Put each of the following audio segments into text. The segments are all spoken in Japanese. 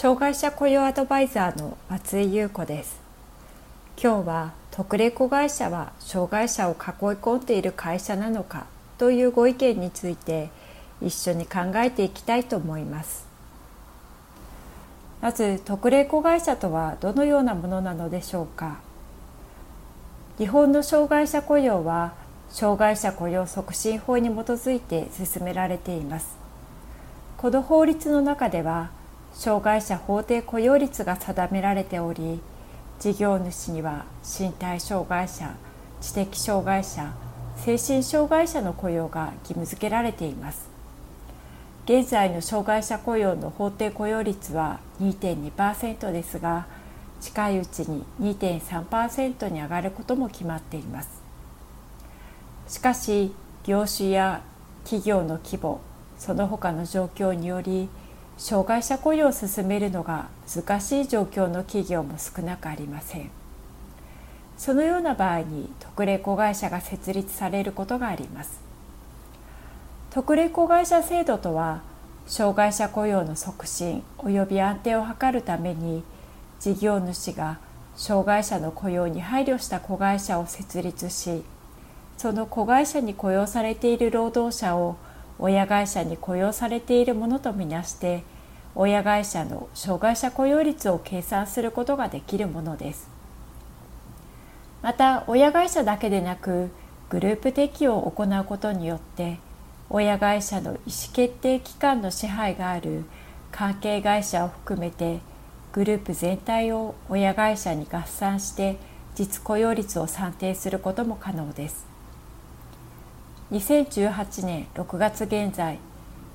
障害者雇用アドバイザーの松井優子です。今日は特例子会社は障害者を囲い込んでいる会社なのかというご意見について一緒に考えていきたいと思います。まず特例子会社とはどのようなものなのでしょうか。日本の障害者雇用は障害者雇用促進法に基づいて進められています。この法律の中では障害者法定雇用率が定められており事業主には身体障害者知的障害者精神障害者の雇用が義務付けられています。現在の障害者雇用の法定雇用率は2.2%ですが近いうちに2.3%に上がることも決まっています。しかし業種や企業の規模その他の状況により障害者雇用を進めるのが難しい状況の企業も少なくありません。そのような場合に特例子会社が設立されることがあります。特例子会社制度とは障害者雇用の促進及び安定を図るために事業主が障害者の雇用に配慮した子会社を設立しその子会社に雇用されている労働者を親会社に雇用されているものとみなして親会社の障害者雇用率を計算することができるものです。また親会社だけでなくグループ適用を行うことによって親会社の意思決定機関の支配がある関係会社を含めてグループ全体を親会社に合算して実雇用率を算定することも可能です。2018年6月現在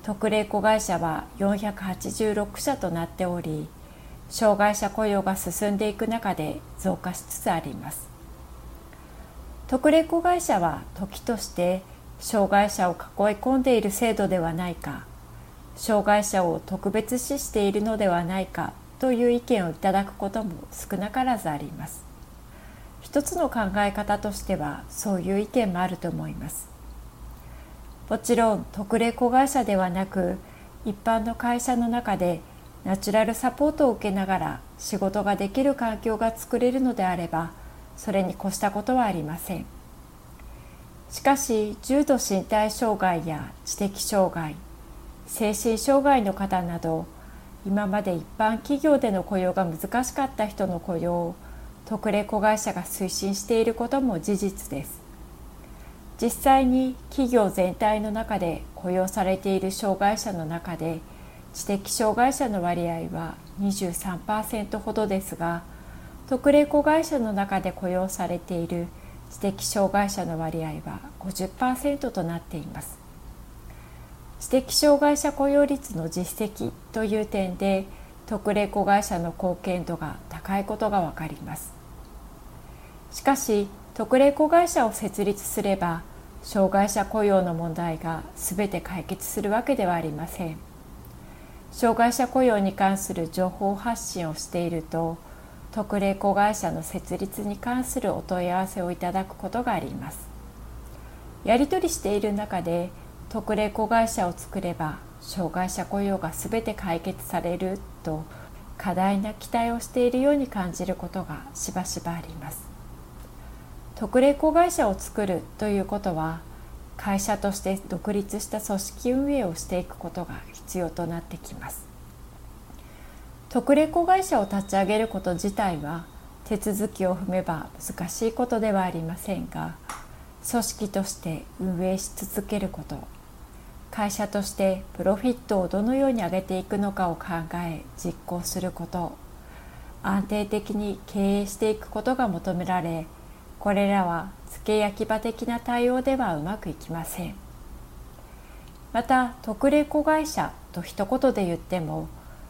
特例子会社は486社となっており障害者雇用が進んでいく中で増加しつつあります。特例子会社は時として障害者を囲い込んでいる制度ではないか障害者を特別視しているのではないかという意見をいただくことも少なからずあります。一つの考え方としてはそういう意見もあると思います。もちろん特例子会社ではなく一般の会社の中でナチュラルサポートを受けながら仕事ができる環境が作れるのであればそれに越したことはありません。しかし重度身体障害や知的障害精神障害の方など今まで一般企業での雇用が難しかった人の雇用を特例子会社が推進していることも事実です。実際に企業全体の中で雇用されている障害者の中で知的障害者の割合は23%ほどですが特例子会社の中で雇用されている知的障害者の割合は50%となっています。知的障害者雇用率の実績という点で特例子会社の貢献度が高いことがわかります。しかし特例子会社を設立すれば障害者雇用の問題が全て解決するわけではありません。障害者雇用に関する情報発信をしていると特例子会社の設立に関するお問い合わせをいただくことがあります。やり取りしている中で特例子会社を作れば障害者雇用が全て解決されると過大な期待をしているように感じることがしばしばあります。特例子会社を作るということは会社として独立した組織運営をしていくことが必要となってきます。特例子会社を立ち上げること自体は手続きを踏めば難しいことではありませんが組織として運営し続けること会社としてプロフィットをどのように上げていくのかを考え実行すること安定的に経営していくことが求められこれらは付け焼き場的な対応ではうまくいきません。また特例子会社と一言で言っても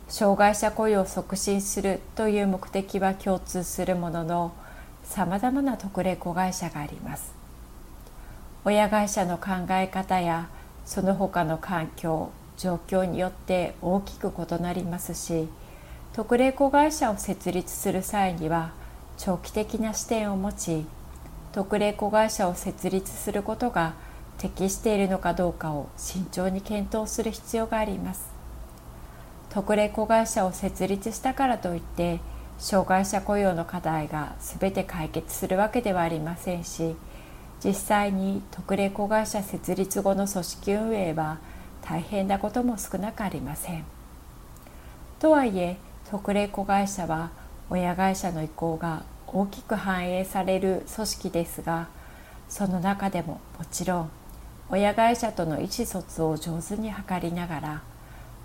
障害者雇用を促進するという目的は共通するもののさまざまな特例子会社があります。親会社の考え方やその他の環境状況によって大きく異なりますし特例子会社を設立する際には長期的な視点を持ち特例子会社を設立することが適しているのかどうかを慎重に検討する必要があります特例子会社を設立したからといって障害者雇用の課題が全て解決するわけではありませんし実際に特例子会社設立後の組織運営は大変なことも少なくありません。とはいえ特例子会社は親会社の意向が大きく反映される組織ですがその中でももちろん親会社との意思疎通を上手に図りながら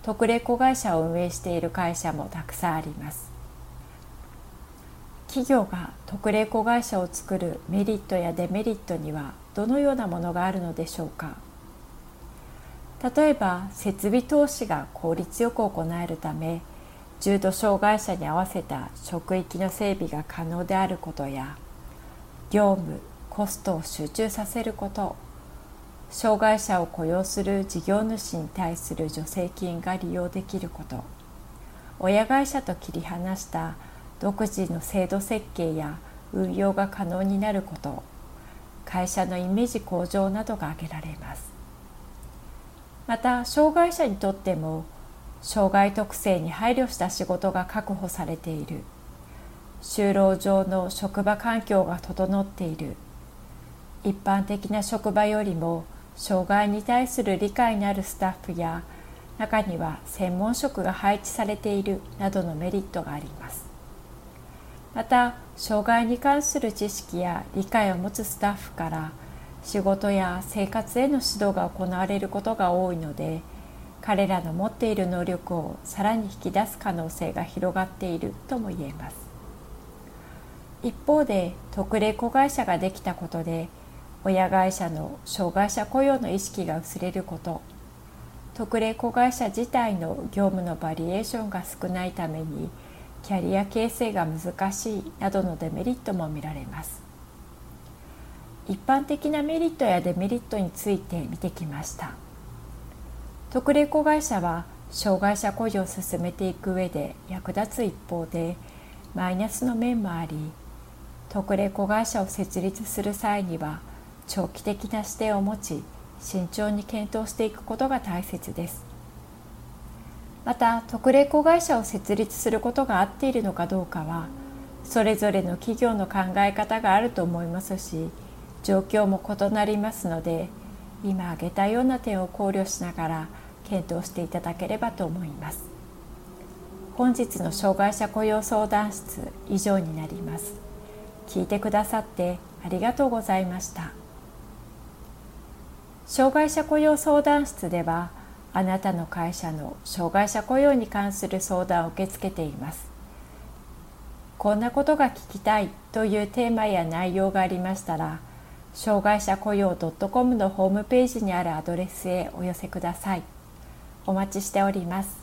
特例子会社を運営している会社もたくさんあります。企業が特例子会社を作るメリットやデメリットにはどのようなものがあるのでしょうか。例えば設備投資が効率よく行えるため重度障害者に合わせた職域の整備が可能であることや業務コストを集中させること障害者を雇用する事業主に対する助成金が利用できること親会社と切り離した独自の制度設計や運用が可能になること会社のイメージ向上などが挙げられます。また障害者にとっても障害特性に配慮した仕事が確保されている。就労上の職場環境が整っている。一般的な職場よりも障害に対する理解のあるスタッフや中には専門職が配置されているなどのメリットがあります。また障害に関する知識や理解を持つスタッフから仕事や生活への指導が行われることが多いので彼らの持っている能力をさらに引き出す可能性が広がっているとも言えます。一方で特例子会社ができたことで親会社の障害者雇用の意識が薄れること特例子会社自体の業務のバリエーションが少ないためにキャリア形成が難しいなどのデメリットも見られます。一般的なメリットやデメリットについて見てきました。特例子会社は障害者雇用を進めていく上で役立つ一方でマイナスの面もあり特例子会社を設立する際には長期的な視点を持ち慎重に検討していくことが大切です。また特例子会社を設立することが合っているのかどうかはそれぞれの企業の考え方があると思いますし状況も異なりますので今挙げたような点を考慮しながら検討していただければと思います。本日の障害者雇用相談室以上になります。聞いてくださってありがとうございました。障害者雇用相談室ではあなたの会社の障害者雇用に関する相談を受け付けています。こんなことが聞きたいというテーマや内容がありましたら障害者雇用 .com のホームページにあるアドレスへお寄せください。お待ちしております。